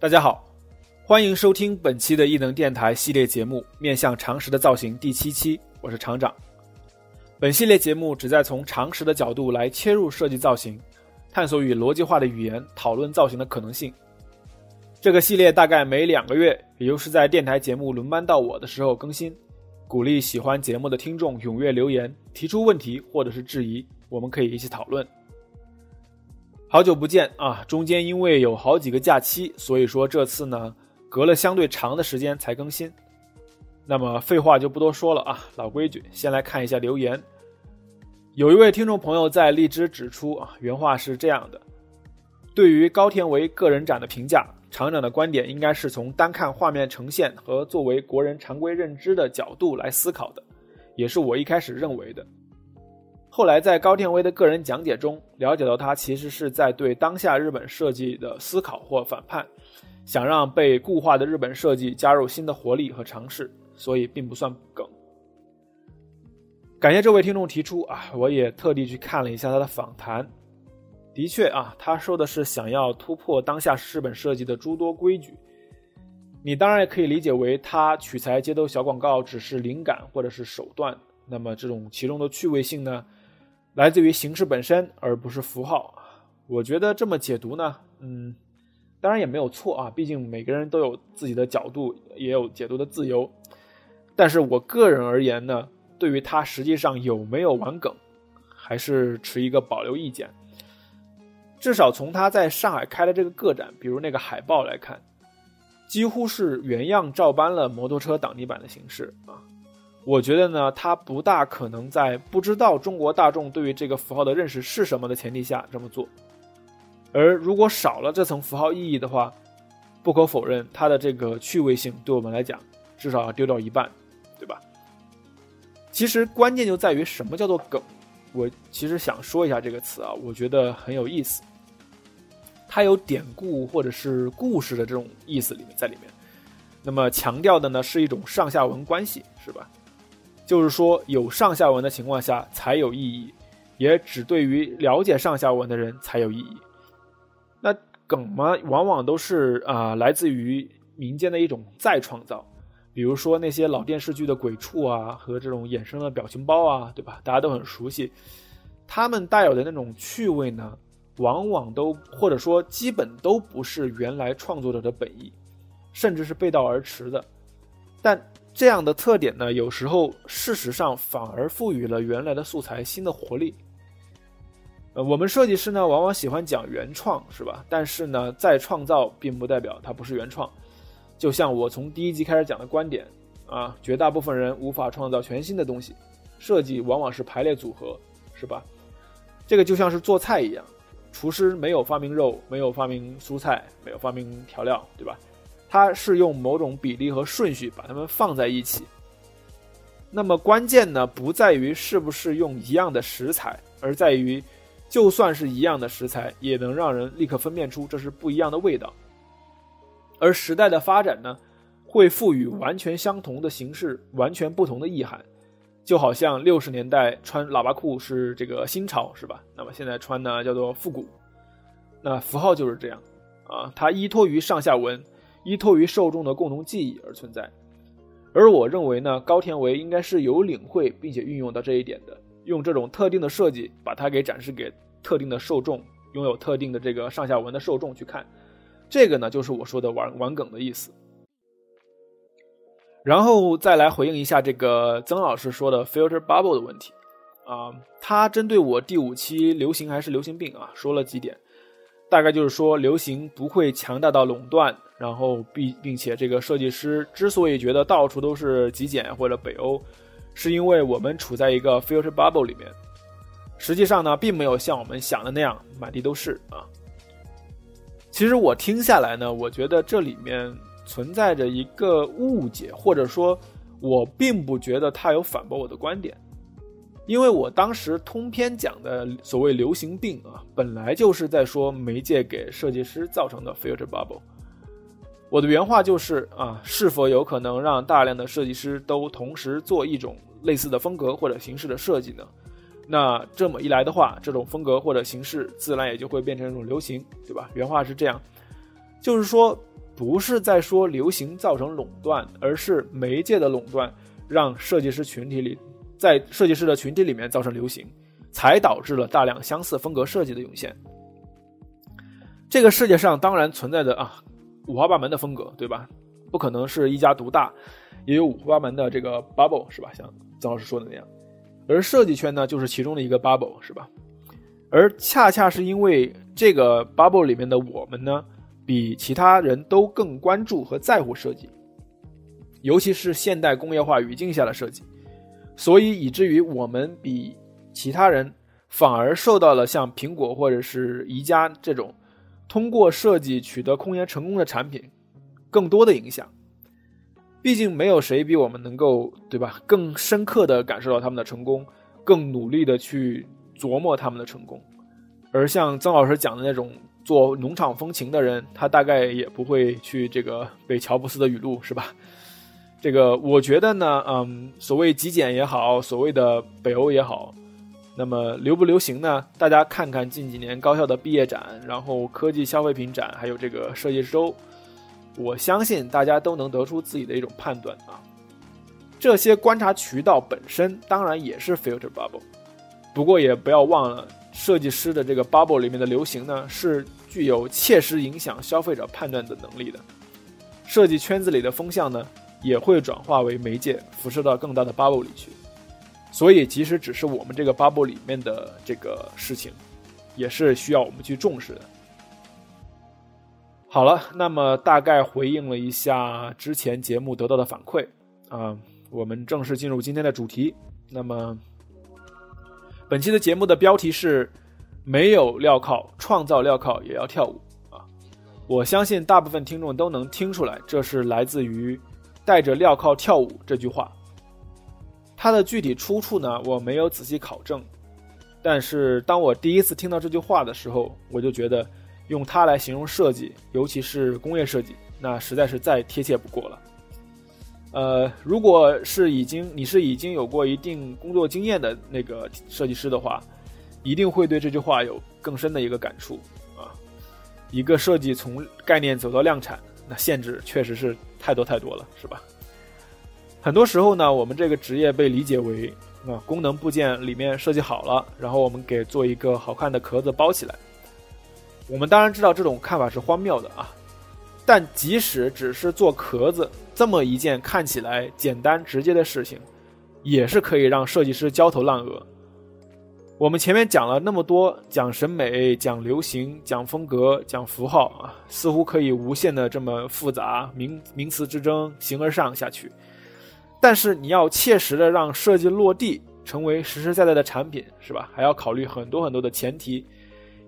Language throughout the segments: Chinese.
大家好，欢迎收听本期的异能电台系列节目《面向常识的造型》第七期，我是厂长。本系列节目旨在从常识的角度来切入设计造型，探索与逻辑化的语言讨论造型的可能性。这个系列大概每两个月，也就是在电台节目轮班到我的时候更新。鼓励喜欢节目的听众踊跃留言，提出问题或者是质疑，我们可以一起讨论。好久不见啊！中间因为有好几个假期，所以说这次呢隔了相对长的时间才更新。那么废话就不多说了啊，老规矩，先来看一下留言。有一位听众朋友在荔枝指出啊，原话是这样的：对于高田唯个人展的评价，厂长的观点应该是从单看画面呈现和作为国人常规认知的角度来思考的，也是我一开始认为的。后来在高田威的个人讲解中了解到，他其实是在对当下日本设计的思考或反叛，想让被固化的日本设计加入新的活力和尝试，所以并不算梗。感谢这位听众提出啊，我也特地去看了一下他的访谈，的确啊，他说的是想要突破当下日本设计的诸多规矩。你当然也可以理解为他取材街头小广告只是灵感或者是手段，那么这种其中的趣味性呢？来自于形式本身，而不是符号。我觉得这么解读呢，嗯，当然也没有错啊。毕竟每个人都有自己的角度，也有解读的自由。但是我个人而言呢，对于他实际上有没有玩梗，还是持一个保留意见。至少从他在上海开的这个个展，比如那个海报来看，几乎是原样照搬了摩托车挡泥板的形式啊。我觉得呢，他不大可能在不知道中国大众对于这个符号的认识是什么的前提下这么做。而如果少了这层符号意义的话，不可否认，它的这个趣味性对我们来讲至少要丢掉一半，对吧？其实关键就在于什么叫做梗。我其实想说一下这个词啊，我觉得很有意思。它有典故或者是故事的这种意思里面在里面。那么强调的呢是一种上下文关系，是吧？就是说，有上下文的情况下才有意义，也只对于了解上下文的人才有意义。那梗嘛，往往都是啊，来自于民间的一种再创造。比如说那些老电视剧的鬼畜啊，和这种衍生的表情包啊，对吧？大家都很熟悉。他们带有的那种趣味呢，往往都或者说基本都不是原来创作者的本意，甚至是背道而驰的。但这样的特点呢，有时候事实上反而赋予了原来的素材新的活力。呃，我们设计师呢，往往喜欢讲原创，是吧？但是呢，再创造并不代表它不是原创。就像我从第一集开始讲的观点啊，绝大部分人无法创造全新的东西，设计往往是排列组合，是吧？这个就像是做菜一样，厨师没有发明肉，没有发明蔬菜，没有发明调料，对吧？它是用某种比例和顺序把它们放在一起。那么关键呢，不在于是不是用一样的食材，而在于，就算是一样的食材，也能让人立刻分辨出这是不一样的味道。而时代的发展呢，会赋予完全相同的形式完全不同的意涵。就好像六十年代穿喇叭裤是这个新潮，是吧？那么现在穿呢叫做复古。那符号就是这样啊，它依托于上下文。依托于受众的共同记忆而存在，而我认为呢，高田唯应该是有领会并且运用到这一点的，用这种特定的设计把它给展示给特定的受众，拥有特定的这个上下文的受众去看，这个呢就是我说的玩玩梗的意思。然后再来回应一下这个曾老师说的 filter bubble 的问题。啊，他针对我第五期流行还是流行病啊说了几点，大概就是说流行不会强大到垄断。然后并并且这个设计师之所以觉得到处都是极简或者北欧，是因为我们处在一个 filter bubble 里面。实际上呢，并没有像我们想的那样满地都是啊。其实我听下来呢，我觉得这里面存在着一个误解，或者说，我并不觉得他有反驳我的观点，因为我当时通篇讲的所谓流行病啊，本来就是在说媒介给设计师造成的 filter bubble。我的原话就是啊，是否有可能让大量的设计师都同时做一种类似的风格或者形式的设计呢？那这么一来的话，这种风格或者形式自然也就会变成一种流行，对吧？原话是这样，就是说不是在说流行造成垄断，而是媒介的垄断让设计师群体里，在设计师的群体里面造成流行，才导致了大量相似风格设计的涌现。这个世界上当然存在着啊五花八门的风格，对吧？不可能是一家独大，也有五花八门的这个 bubble，是吧？像曾老师说的那样，而设计圈呢，就是其中的一个 bubble，是吧？而恰恰是因为这个 bubble 里面的我们呢，比其他人都更关注和在乎设计，尤其是现代工业化语境下的设计，所以以至于我们比其他人反而受到了像苹果或者是宜家这种通过设计取得空前成功的产品更多的影响。毕竟没有谁比我们能够，对吧？更深刻的感受到他们的成功，更努力的去。琢磨他们的成功，而像曾老师讲的那种做农场风情的人，他大概也不会去这个背乔布斯的语录，是吧？这个我觉得呢，嗯，所谓极简也好，所谓的北欧也好，那么流不流行呢？大家看看近几年高校的毕业展，然后科技消费品展，还有这个设计周，我相信大家都能得出自己的一种判断啊。这些观察渠道本身当然也是 filter bubble。不过也不要忘了，设计师的这个 bubble 里面的流行呢，是具有切实影响消费者判断的能力的。设计圈子里的风向呢，也会转化为媒介，辐射到更大的 bubble 里去。所以，即使只是我们这个 bubble 里面的这个事情，也是需要我们去重视的。好了，那么大概回应了一下之前节目得到的反馈啊，我们正式进入今天的主题。那么。本期的节目的标题是“没有镣铐，创造镣铐也要跳舞”啊！我相信大部分听众都能听出来，这是来自于“带着镣铐跳舞”这句话。它的具体出处呢，我没有仔细考证，但是当我第一次听到这句话的时候，我就觉得用它来形容设计，尤其是工业设计，那实在是再贴切不过了。呃，如果是已经你是已经有过一定工作经验的那个设计师的话，一定会对这句话有更深的一个感触啊。一个设计从概念走到量产，那限制确实是太多太多了，是吧？很多时候呢，我们这个职业被理解为啊，功能部件里面设计好了，然后我们给做一个好看的壳子包起来。我们当然知道这种看法是荒谬的啊。但即使只是做壳子这么一件看起来简单直接的事情，也是可以让设计师焦头烂额。我们前面讲了那么多，讲审美、讲流行、讲风格、讲符号啊，似乎可以无限的这么复杂，名名词之争，形而上下去。但是你要切实的让设计落地，成为实实在在的产品，是吧？还要考虑很多很多的前提，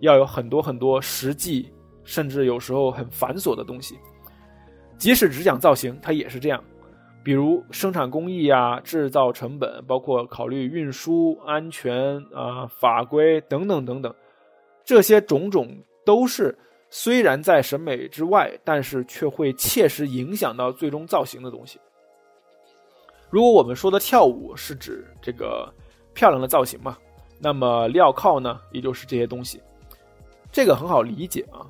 要有很多很多实际。甚至有时候很繁琐的东西，即使只讲造型，它也是这样。比如生产工艺啊、制造成本，包括考虑运输安全啊、法规等等等等，这些种种都是虽然在审美之外，但是却会切实影响到最终造型的东西。如果我们说的跳舞是指这个漂亮的造型嘛，那么镣铐呢，也就是这些东西。这个很好理解啊。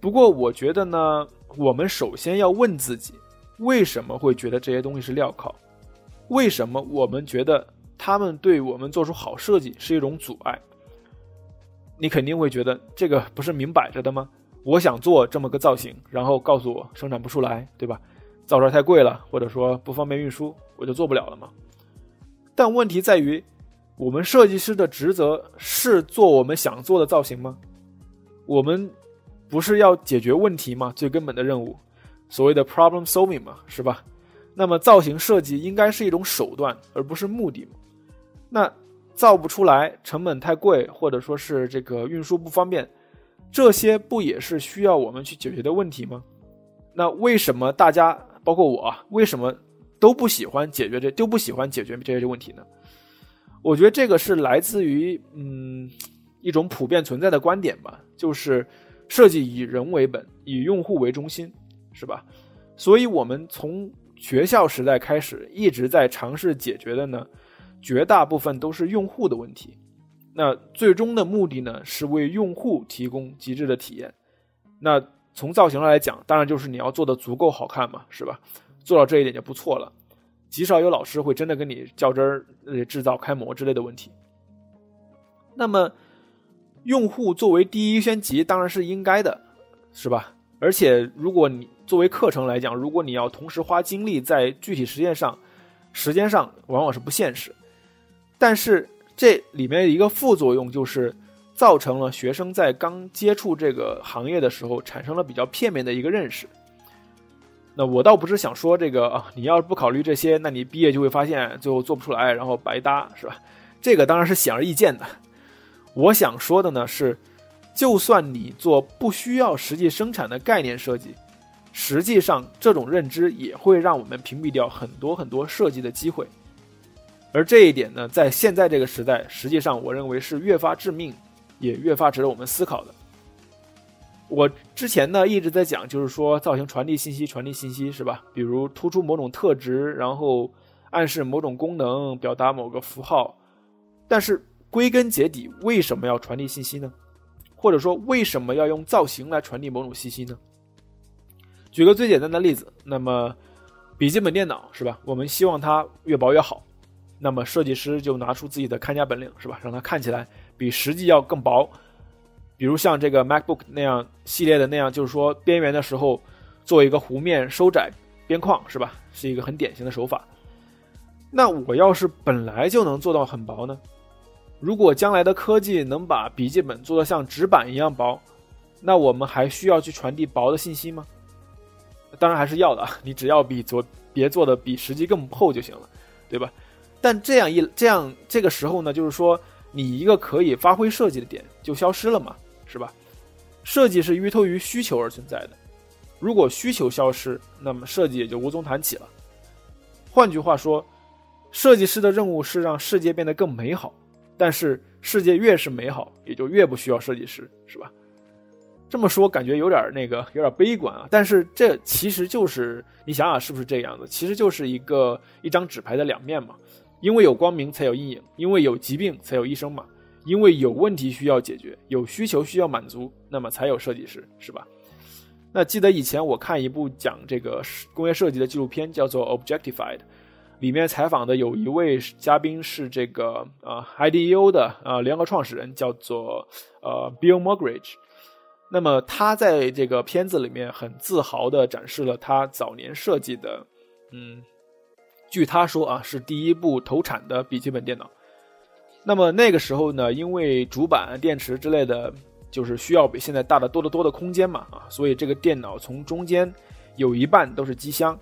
不过，我觉得呢，我们首先要问自己，为什么会觉得这些东西是镣铐？为什么我们觉得他们对我们做出好设计是一种阻碍？你肯定会觉得这个不是明摆着的吗？我想做这么个造型，然后告诉我生产不出来，对吧？造出来太贵了，或者说不方便运输，我就做不了了吗？但问题在于，我们设计师的职责是做我们想做的造型吗？我们。不是要解决问题吗？最根本的任务，所谓的 problem solving 嘛，是吧？那么造型设计应该是一种手段，而不是目的嘛？那造不出来，成本太贵，或者说是这个运输不方便，这些不也是需要我们去解决的问题吗？那为什么大家，包括我，为什么都不喜欢解决这，都不喜欢解决这些问题呢？我觉得这个是来自于嗯一种普遍存在的观点吧，就是。设计以人为本，以用户为中心，是吧？所以，我们从学校时代开始一直在尝试解决的呢，绝大部分都是用户的问题。那最终的目的呢，是为用户提供极致的体验。那从造型上来讲，当然就是你要做的足够好看嘛，是吧？做到这一点就不错了。极少有老师会真的跟你较真儿，制造开模之类的问题。那么，用户作为第一先级当然是应该的，是吧？而且，如果你作为课程来讲，如果你要同时花精力在具体实践上，时间上往往是不现实。但是这里面一个副作用就是。造成了学生在刚接触这个行业的时候，产生了比较片面的一个认识。那我倒不是想说这个啊，你要是不考虑这些，那你毕业就会发现最后做不出来，然后白搭，是吧？这个当然是显而易见的。我想说的呢是，就算你做不需要实际生产的概念设计，实际上这种认知也会让我们屏蔽掉很多很多设计的机会。而这一点呢，在现在这个时代，实际上我认为是越发致命。也越发值得我们思考的。我之前呢一直在讲，就是说造型传递信息，传递信息是吧？比如突出某种特质，然后暗示某种功能，表达某个符号。但是归根结底，为什么要传递信息呢？或者说为什么要用造型来传递某种信息呢？举个最简单的例子，那么笔记本电脑是吧？我们希望它越薄越好，那么设计师就拿出自己的看家本领是吧？让它看起来。比实际要更薄，比如像这个 MacBook 那样系列的那样，就是说边缘的时候做一个弧面收窄边框，是吧？是一个很典型的手法。那我要是本来就能做到很薄呢？如果将来的科技能把笔记本做得像纸板一样薄，那我们还需要去传递薄的信息吗？当然还是要的，你只要比做别做的比实际更厚就行了，对吧？但这样一这样这个时候呢，就是说。你一个可以发挥设计的点就消失了嘛，是吧？设计是依托于需求而存在的，如果需求消失，那么设计也就无从谈起了。换句话说，设计师的任务是让世界变得更美好，但是世界越是美好，也就越不需要设计师，是吧？这么说感觉有点那个，有点悲观啊。但是这其实就是你想想是不是这样的？其实就是一个一张纸牌的两面嘛。因为有光明才有阴影，因为有疾病才有医生嘛，因为有问题需要解决，有需求需要满足，那么才有设计师，是吧？那记得以前我看一部讲这个工业设计的纪录片，叫做《Objectified》，里面采访的有一位嘉宾是这个呃 IDEO 的呃联合创始人，叫做呃 Bill Moggridge。那么他在这个片子里面很自豪地展示了他早年设计的，嗯。据他说啊，是第一部投产的笔记本电脑。那么那个时候呢，因为主板、电池之类的，就是需要比现在大的多得多的空间嘛啊，所以这个电脑从中间有一半都是机箱，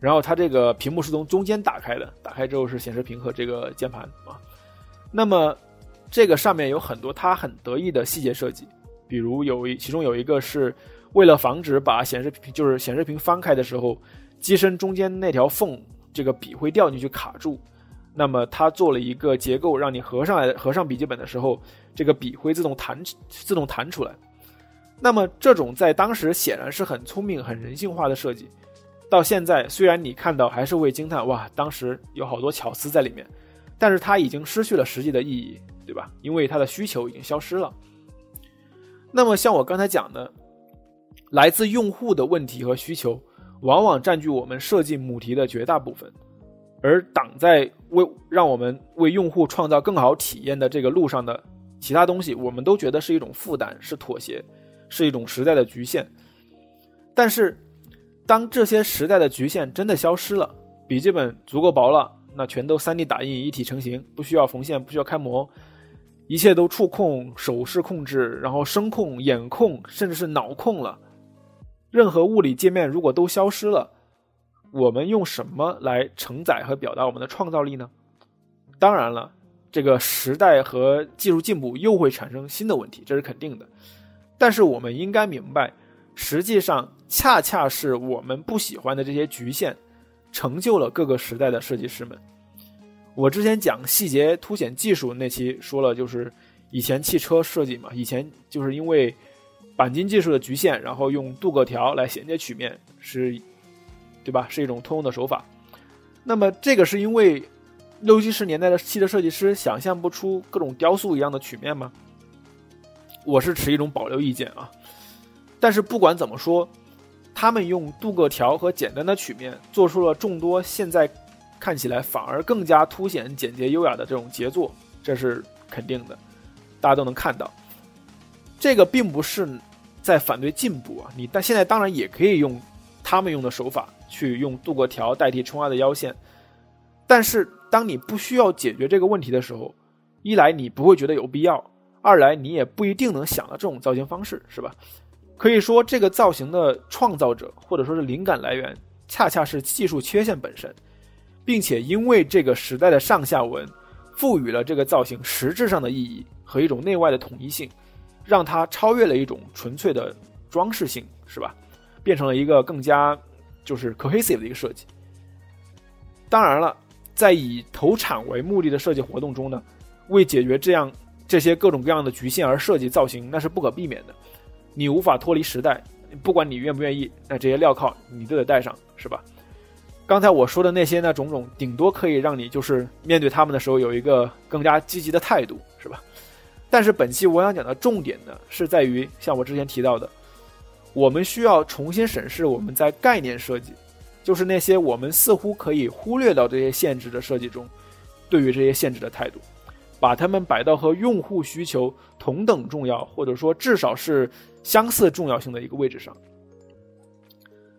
然后它这个屏幕是从中间打开的，打开之后是显示屏和这个键盘啊。那么这个上面有很多他很得意的细节设计，比如有一其中有一个是为了防止把显示屏就是显示屏翻开的时候，机身中间那条缝。这个笔会掉进去卡住，那么它做了一个结构，让你合上来合上笔记本的时候，这个笔会自动弹自动弹出来。那么这种在当时显然是很聪明、很人性化的设计，到现在虽然你看到还是会惊叹，哇，当时有好多巧思在里面，但是它已经失去了实际的意义，对吧？因为它的需求已经消失了。那么像我刚才讲的，来自用户的问题和需求。往往占据我们设计母题的绝大部分，而挡在为让我们为用户创造更好体验的这个路上的其他东西，我们都觉得是一种负担，是妥协，是一种时代的局限。但是，当这些时代的局限真的消失了，笔记本足够薄了，那全都 3D 打印一体成型，不需要缝线，不需要开模，一切都触控、手势控制，然后声控、眼控，甚至是脑控了。任何物理界面如果都消失了，我们用什么来承载和表达我们的创造力呢？当然了，这个时代和技术进步又会产生新的问题，这是肯定的。但是我们应该明白，实际上恰恰是我们不喜欢的这些局限，成就了各个时代的设计师们。我之前讲细节凸显技术那期说了，就是以前汽车设计嘛，以前就是因为。钣金技术的局限，然后用镀铬条来衔接曲面，是，对吧？是一种通用的手法。那么这个是因为六七十年代的汽车设计师想象不出各种雕塑一样的曲面吗？我是持一种保留意见啊。但是不管怎么说，他们用镀铬条和简单的曲面做出了众多现在看起来反而更加凸显简洁优雅的这种杰作，这是肯定的，大家都能看到。这个并不是在反对进步啊，你但现在当然也可以用他们用的手法去用镀铬条代替冲压的腰线，但是当你不需要解决这个问题的时候，一来你不会觉得有必要，二来你也不一定能想到这种造型方式，是吧？可以说，这个造型的创造者或者说是灵感来源，恰恰是技术缺陷本身，并且因为这个时代的上下文，赋予了这个造型实质上的意义和一种内外的统一性，让它超越了一种纯粹的装饰性，是吧？变成了一个更加就是 cohesive 的一个设计。当然了，在以投产为目的的设计活动中呢，为解决这样这些各种各样的局限而设计造型，那是不可避免的。你无法脱离时代，不管你愿不愿意，那这些镣铐你都得戴上，是吧？刚才我说的那些呢，种种顶多可以让你就是面对他们的时候有一个更加积极的态度，是吧？但是本期我想讲的重点呢，是在于像我之前提到的，我们需要重新审视我们在概念设计，就是那些我们似乎可以忽略到这些限制的设计中，对于这些限制的态度。把它们摆到和用户需求同等重要，或者说至少是相似重要性的一个位置上。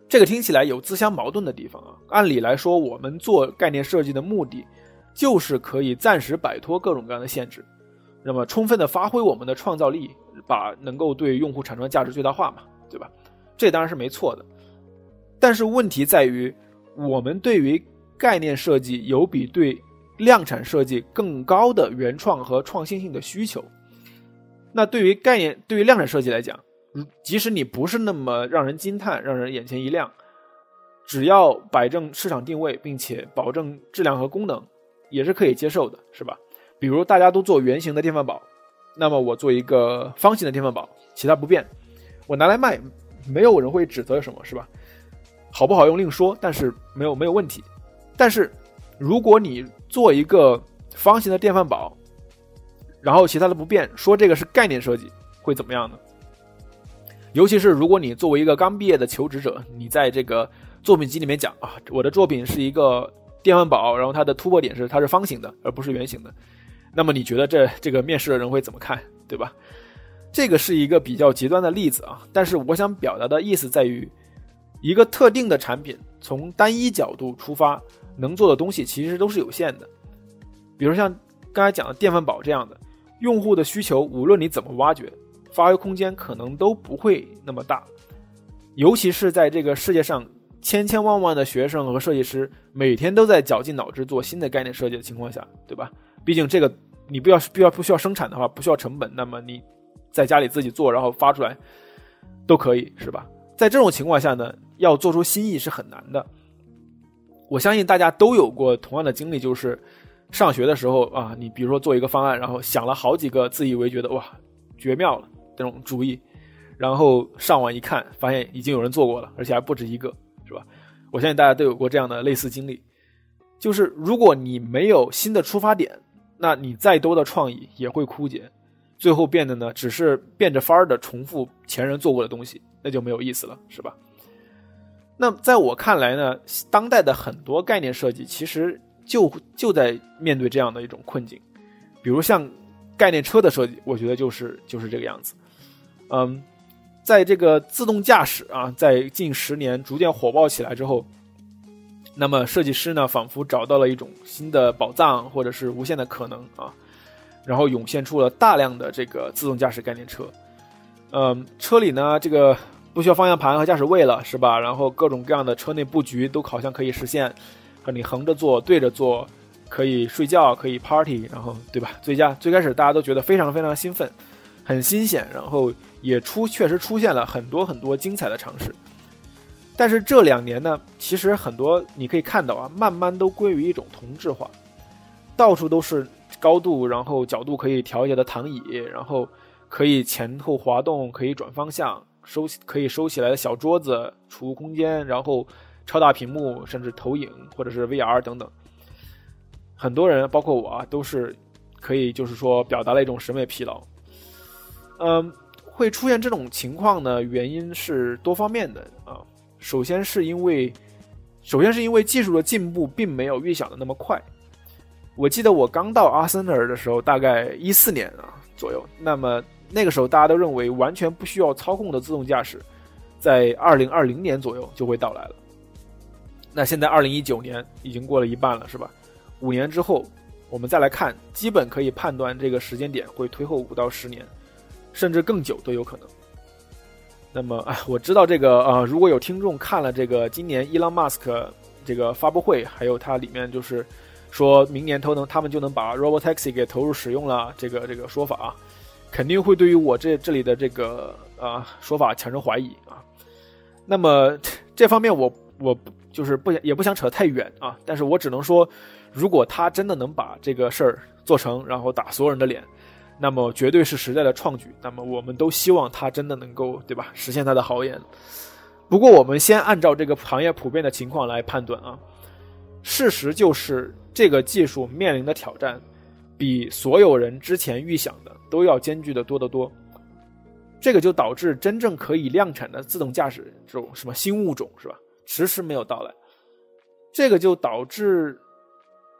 这个听起来有自相矛盾的地方啊。按理来说，我们做概念设计的目的，就是可以暂时摆脱各种各样的限制，那么充分的发挥我们的创造力，把能够对用户产生的价值最大化嘛，对吧？这当然是没错的。但是问题在于，我们对于概念设计有比对。量产设计更高的原创和创新性的需求，那对于概念，对于量产设计来讲，即使你不是那么让人惊叹、让人眼前一亮，只要摆正市场定位，并且保证质量和功能，也是可以接受的，是吧？比如大家都做圆形的电饭煲，那么我做一个方形的电饭煲，其他不变，我拿来卖，没有人会指责什么，是吧？好不好用另说，但是没有没有问题。但是如果你做一个方形的电饭煲，然后其他的不变，说这个是概念设计，会怎么样呢？尤其是如果你作为一个刚毕业的求职者，你在这个作品集里面讲啊，我的作品是一个电饭煲，然后它的突破点是它是方形的，而不是圆形的，那么你觉得这这个面试的人会怎么看，对吧？这个是一个比较极端的例子啊，但是我想表达的意思在于，一个特定的产品从单一角度出发。能做的东西其实都是有限的，比如像刚才讲的电饭煲这样的，用户的需求无论你怎么挖掘，发挥空间可能都不会那么大。尤其是在这个世界上千千万万的学生和设计师每天都在绞尽脑汁做新的概念设计的情况下，对吧？毕竟这个你不要必要不需要生产的话，不需要成本，那么你在家里自己做，然后发出来都可以，是吧？在这种情况下呢，要做出新意是很难的。我相信大家都有过同样的经历，就是上学的时候啊，你比如说做一个方案，然后想了好几个自以为觉得哇绝妙了这种主意，然后上网一看，发现已经有人做过了，而且还不止一个，是吧？我相信大家都有过这样的类似经历，就是如果你没有新的出发点，那你再多的创意也会枯竭，最后变得呢只是变着法儿的重复前人做过的东西，那就没有意思了，是吧？那在我看来呢，当代的很多概念设计其实就就在面对这样的一种困境，比如像概念车的设计，我觉得就是就是这个样子。嗯，在这个自动驾驶啊，在近十年逐渐火爆起来之后，那么设计师呢，仿佛找到了一种新的宝藏或者是无限的可能啊，然后涌现出了大量的这个自动驾驶概念车。嗯，车里呢，这个。不需要方向盘和驾驶位了，是吧？然后各种各样的车内布局都好像可以实现，和你横着坐、对着坐，可以睡觉、可以 party，然后对吧？最佳最开始大家都觉得非常非常兴奋，很新鲜，然后也出确实出现了很多很多精彩的尝试。但是这两年呢，其实很多你可以看到啊，慢慢都归于一种同质化，到处都是高度，然后角度可以调节的躺椅，然后可以前后滑动，可以转方向。收可以收起来的小桌子、储物空间，然后超大屏幕，甚至投影或者是 VR 等等。很多人，包括我啊，都是可以就是说表达了一种审美疲劳。嗯，会出现这种情况呢？原因是多方面的啊。首先是因为，首先是因为技术的进步并没有预想的那么快。我记得我刚到阿森纳的时候，大概一四年啊左右。那么那个时候大家都认为完全不需要操控的自动驾驶，在二零二零年左右就会到来了。那现在二零一九年已经过了一半了，是吧？五年之后，我们再来看，基本可以判断这个时间点会推后五到十年。甚至更久都有可能。那么啊，我知道这个啊，如果有听众看了这个今年伊朗马斯克这个发布会，还有它里面就是说明年都能他们就能把 Robotaxi 给投入使用了这个这个说法啊，肯定会对于我这这里的这个啊说法产生怀疑啊。那么这方面我我就是不想也不想扯太远啊，但是我只能说，如果他真的能把这个事儿做成，然后打所有人的脸。那么绝对是时代的创举。那么我们都希望他真的能够，对吧？实现他的豪言。不过我们先按照这个行业普遍的情况来判断啊。事实就是这个技术面临的挑战，比所有人之前预想的都要艰巨的多得多。这个就导致真正可以量产的自动驾驶这种什么新物种是吧，迟迟没有到来。这个就导致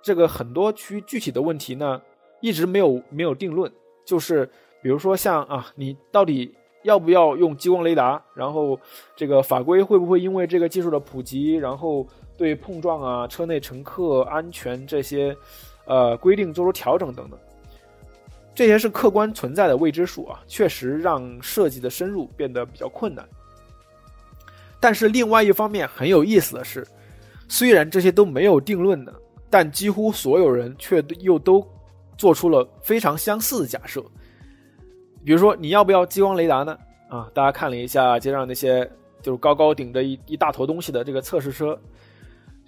这个很多区具体的问题呢，一直没有没有定论。就是比如说像啊，你到底要不要用激光雷达？然后这个法规会不会因为这个技术的普及，然后对碰撞啊、车内乘客安全这些呃规定做出调整等等？这些是客观存在的未知数啊，确实让设计的深入变得比较困难。但是另外一方面很有意思的是，虽然这些都没有定论的，但几乎所有人却又都。做出了非常相似的假设，比如说你要不要激光雷达呢？啊，大家看了一下街上那些就是高高顶着一一大坨东西的这个测试车，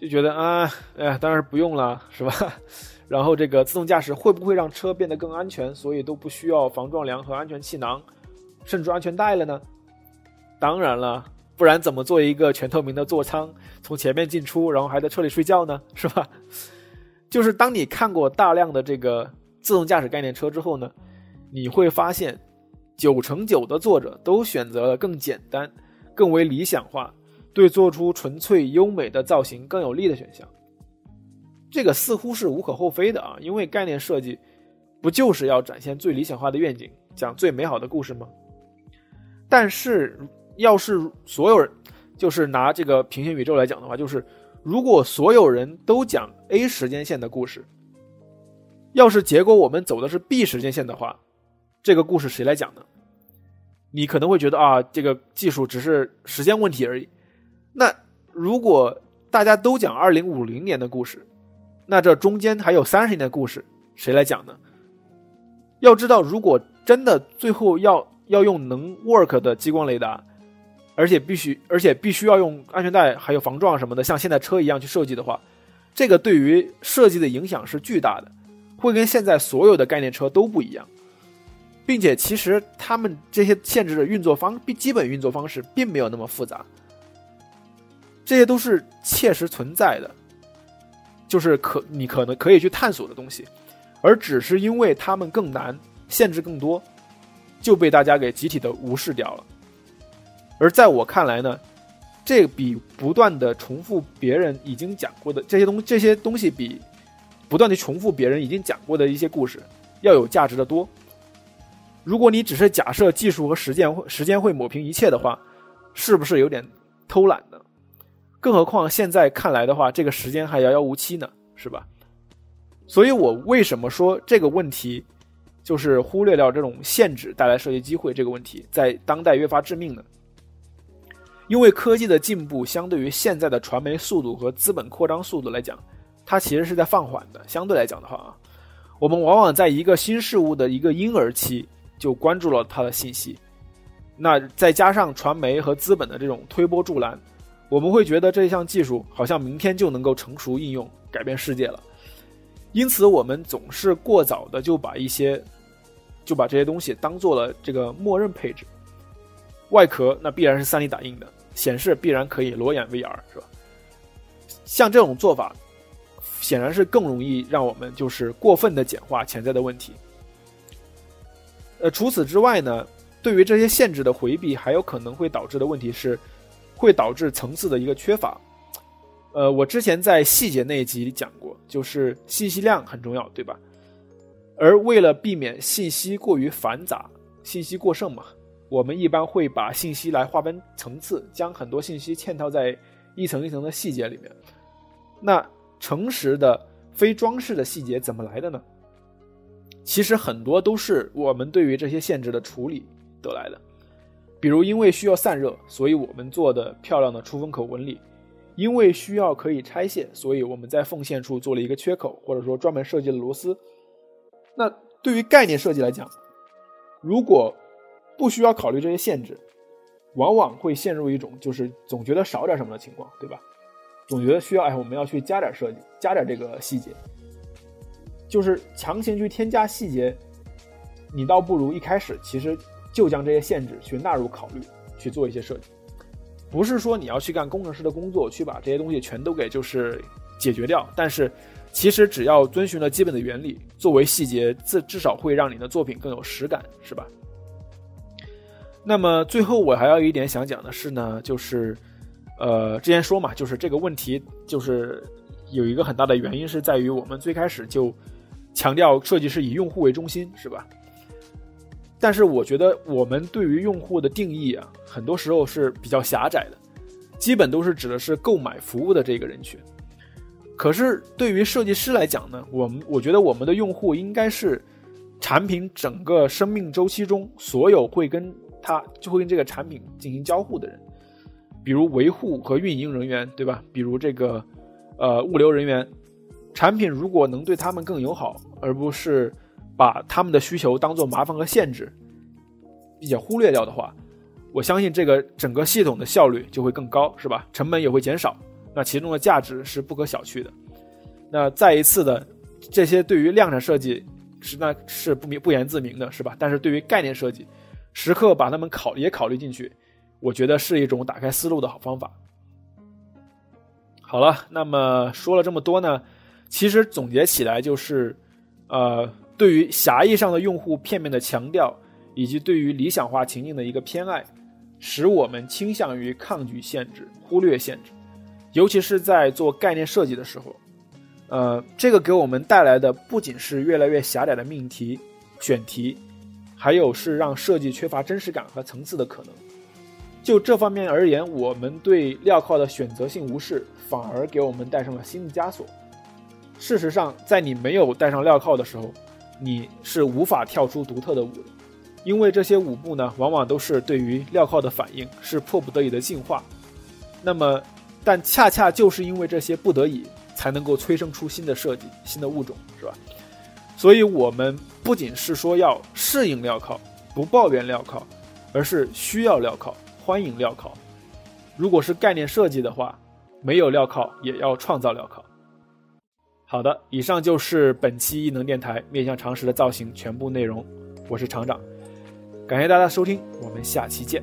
就觉得啊，哎呀，当然不用了，是吧？然后这个自动驾驶会不会让车变得更安全？所以都不需要防撞梁和安全气囊，甚至安全带了呢？当然了，不然怎么做一个全透明的座舱，从前面进出，然后还在车里睡觉呢？是吧？就是当你看过大量的这个。自动驾驶概念车之后呢，你会发现，九成九的作者都选择了更简单、更为理想化、对做出纯粹优美的造型更有利的选项。这个似乎是无可厚非的啊，因为概念设计不就是要展现最理想化的愿景，讲最美好的故事吗？但是，要是所有人，就是拿这个平行宇宙来讲的话，就是如果所有人都讲 A 时间线的故事。要是结果我们走的是 B 时间线的话，这个故事谁来讲呢？你可能会觉得啊，这个技术只是时间问题而已。那如果大家都讲二零五零年的故事，那这中间还有三十年的故事，谁来讲呢？要知道，如果真的最后要要用能 work 的激光雷达，而且必须而且必须要用安全带还有防撞什么的，像现在车一样去设计的话，这个对于设计的影响是巨大的。会跟现在所有的概念车都不一样，并且其实他们这些限制的运作方基本运作方式并没有那么复杂，这些都是切实存在的，就是可你可能可以去探索的东西，而只是因为他们更难，限制更多，就被大家给集体的无视掉了。而在我看来呢，这比不断的重复别人已经讲过的这些东这些东西比。不断的重复别人已经讲过的一些故事，要有价值的多。如果你只是假设技术和实践会时间会抹平一切的话，是不是有点偷懒？更何况现在看来的话，这个时间还遥遥无期呢，是吧？所以我为什么说这个问题就是忽略掉这种限制带来设计机会这个问题，在当代越发致命呢？因为科技的进步相对于现在的传媒速度和资本扩张速度来讲。它其实是在放缓的，相对来讲的话啊，我们往往在一个新事物的一个婴儿期就关注了它的信息，那再加上传媒和资本的这种推波助澜，我们会觉得这项技术好像明天就能够成熟应用，改变世界了。因此，我们总是过早的就把一些就把这些东西当做了这个默认配置，外壳那必然是 3D 打印的，显示必然可以裸眼 VR，是吧？像这种做法。显然是更容易让我们就是过分的简化潜在的问题。呃，除此之外呢，对于这些限制的回避，还有可能会导致的问题是，会导致层次的一个缺乏。呃，我之前在细节那一集里讲过，就是信息量很重要，对吧？而为了避免信息过于繁杂、信息过剩嘛，我们一般会把信息来划分层次，将很多信息嵌套在一层一层的细节里面。那诚实的、非装饰的细节怎么来的呢？其实很多都是我们对于这些限制的处理得来的。比如，因为需要散热，所以我们做的漂亮的出风口纹理。因为需要可以拆卸，所以我们在缝线处做了一个缺口，或者说专门设计了螺丝。那对于概念设计来讲，如果不需要考虑这些限制，往往会陷入一种就是总觉得少点什么的情况，对吧？总觉得需要哎，我们要去加点设计，加点这个细节，就是强行去添加细节，你倒不如一开始其实就将这些限制去纳入考虑，去做一些设计。不是说你要去干工程师的工作，去把这些东西全都给就是解决掉。但是，其实只要遵循了基本的原理，作为细节，至至少会让你的作品更有实感，是吧？那么最后我还要有一点想讲的是呢，就是，呃，之前说嘛，就是这个问题就是有一个很大的原因是在于我们最开始就强调设计师以用户为中心，是吧？但是我觉得我们对于用户的定义啊，很多时候是比较狭窄的，基本都是指的是购买服务的这个人群。可是对于设计师来讲呢，我们我觉得我们的用户应该是产品整个生命周期中所有会跟他就会跟这个产品进行交互的人，比如维护和运营人员，对吧？比如这个呃物流人员，产品如果能对他们更友好，而不是。把他们的需求当做麻烦和限制，并且忽略掉的话，我相信这个整个系统的效率就会更高，是吧？成本也会减少，那其中的价值是不可小觑的。那再一次的，这些对于量产设计是那是不明不言自明的，是吧？但是对于概念设计，时刻把他们考也考虑进去，我觉得是一种打开思路的好方法。好了，那么说了这么多呢，其实总结起来就是，呃。对于狭义上的用户片面的强调，以及对于理想化情境的一个偏爱，使我们倾向于抗拒限制、忽略限制，尤其是在做概念设计的时候。呃，这个给我们带来的不仅是越来越狭窄的命题选题，还有是让设计缺乏真实感和层次的可能。就这方面而言，我们对镣铐的选择性无视，反而给我们带上了新的枷锁。事实上，在你没有戴上镣铐的时候，你是无法跳出独特的舞的，因为这些舞步呢，往往都是对于镣铐的反应，是迫不得已的进化。那么，但恰恰就是因为这些不得已，才能够催生出新的设计、新的物种，是吧？所以，我们不仅是说要适应镣铐，不抱怨镣铐，而是需要镣铐，欢迎镣铐。如果是概念设计的话，没有镣铐也要创造镣铐。好的，以上就是本期异能电台面向常识的造型全部内容。我是厂长，感谢大家收听，我们下期见。